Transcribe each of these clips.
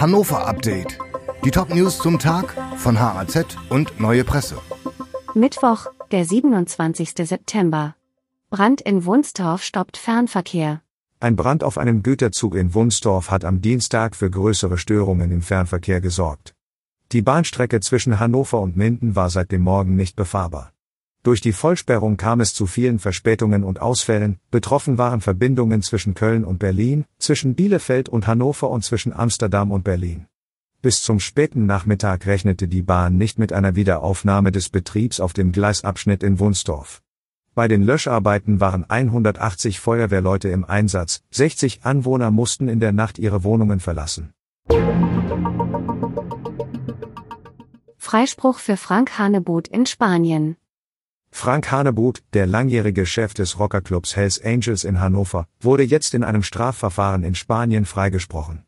Hannover Update. Die Top-News zum Tag von HAZ und Neue Presse. Mittwoch, der 27. September. Brand in Wunstorf stoppt Fernverkehr. Ein Brand auf einem Güterzug in Wunstorf hat am Dienstag für größere Störungen im Fernverkehr gesorgt. Die Bahnstrecke zwischen Hannover und Minden war seit dem Morgen nicht befahrbar. Durch die Vollsperrung kam es zu vielen Verspätungen und Ausfällen, betroffen waren Verbindungen zwischen Köln und Berlin, zwischen Bielefeld und Hannover und zwischen Amsterdam und Berlin. Bis zum späten Nachmittag rechnete die Bahn nicht mit einer Wiederaufnahme des Betriebs auf dem Gleisabschnitt in Wunsdorf. Bei den Löscharbeiten waren 180 Feuerwehrleute im Einsatz, 60 Anwohner mussten in der Nacht ihre Wohnungen verlassen. Freispruch für Frank Hanebut in Spanien. Frank Hanebut, der langjährige Chef des Rockerclubs Hells Angels in Hannover, wurde jetzt in einem Strafverfahren in Spanien freigesprochen.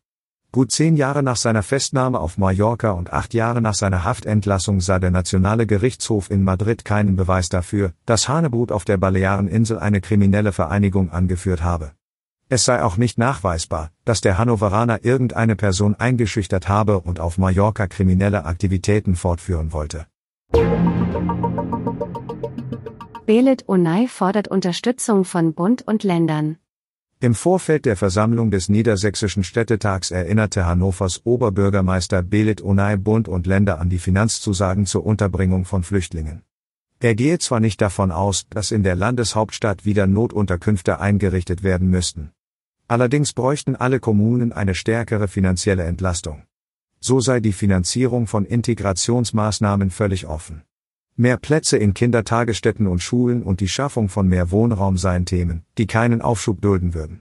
Gut zehn Jahre nach seiner Festnahme auf Mallorca und acht Jahre nach seiner Haftentlassung sah der Nationale Gerichtshof in Madrid keinen Beweis dafür, dass Hanebut auf der Baleareninsel eine kriminelle Vereinigung angeführt habe. Es sei auch nicht nachweisbar, dass der Hannoveraner irgendeine Person eingeschüchtert habe und auf Mallorca kriminelle Aktivitäten fortführen wollte. Belit Unai fordert Unterstützung von Bund und Ländern. Im Vorfeld der Versammlung des Niedersächsischen Städtetags erinnerte Hannovers Oberbürgermeister Belit Unai Bund und Länder an die Finanzzusagen zur Unterbringung von Flüchtlingen. Er gehe zwar nicht davon aus, dass in der Landeshauptstadt wieder Notunterkünfte eingerichtet werden müssten. Allerdings bräuchten alle Kommunen eine stärkere finanzielle Entlastung. So sei die Finanzierung von Integrationsmaßnahmen völlig offen. Mehr Plätze in Kindertagesstätten und Schulen und die Schaffung von mehr Wohnraum seien Themen, die keinen Aufschub dulden würden.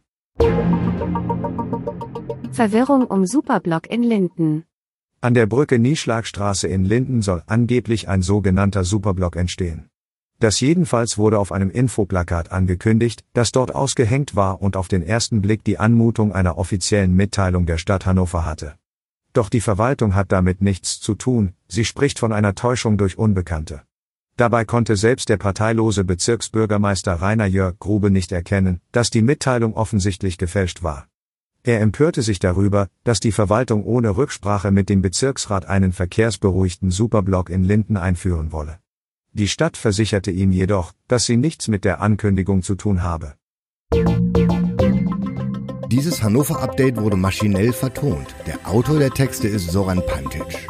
Verwirrung um Superblock in Linden. An der Brücke Nieschlagstraße in Linden soll angeblich ein sogenannter Superblock entstehen. Das jedenfalls wurde auf einem Infoplakat angekündigt, das dort ausgehängt war und auf den ersten Blick die Anmutung einer offiziellen Mitteilung der Stadt Hannover hatte. Doch die Verwaltung hat damit nichts zu tun, sie spricht von einer Täuschung durch Unbekannte. Dabei konnte selbst der parteilose Bezirksbürgermeister Rainer Jörg Grube nicht erkennen, dass die Mitteilung offensichtlich gefälscht war. Er empörte sich darüber, dass die Verwaltung ohne Rücksprache mit dem Bezirksrat einen verkehrsberuhigten Superblock in Linden einführen wolle. Die Stadt versicherte ihm jedoch, dass sie nichts mit der Ankündigung zu tun habe. Dieses Hannover-Update wurde maschinell vertont. Der Autor der Texte ist Soran Pantic.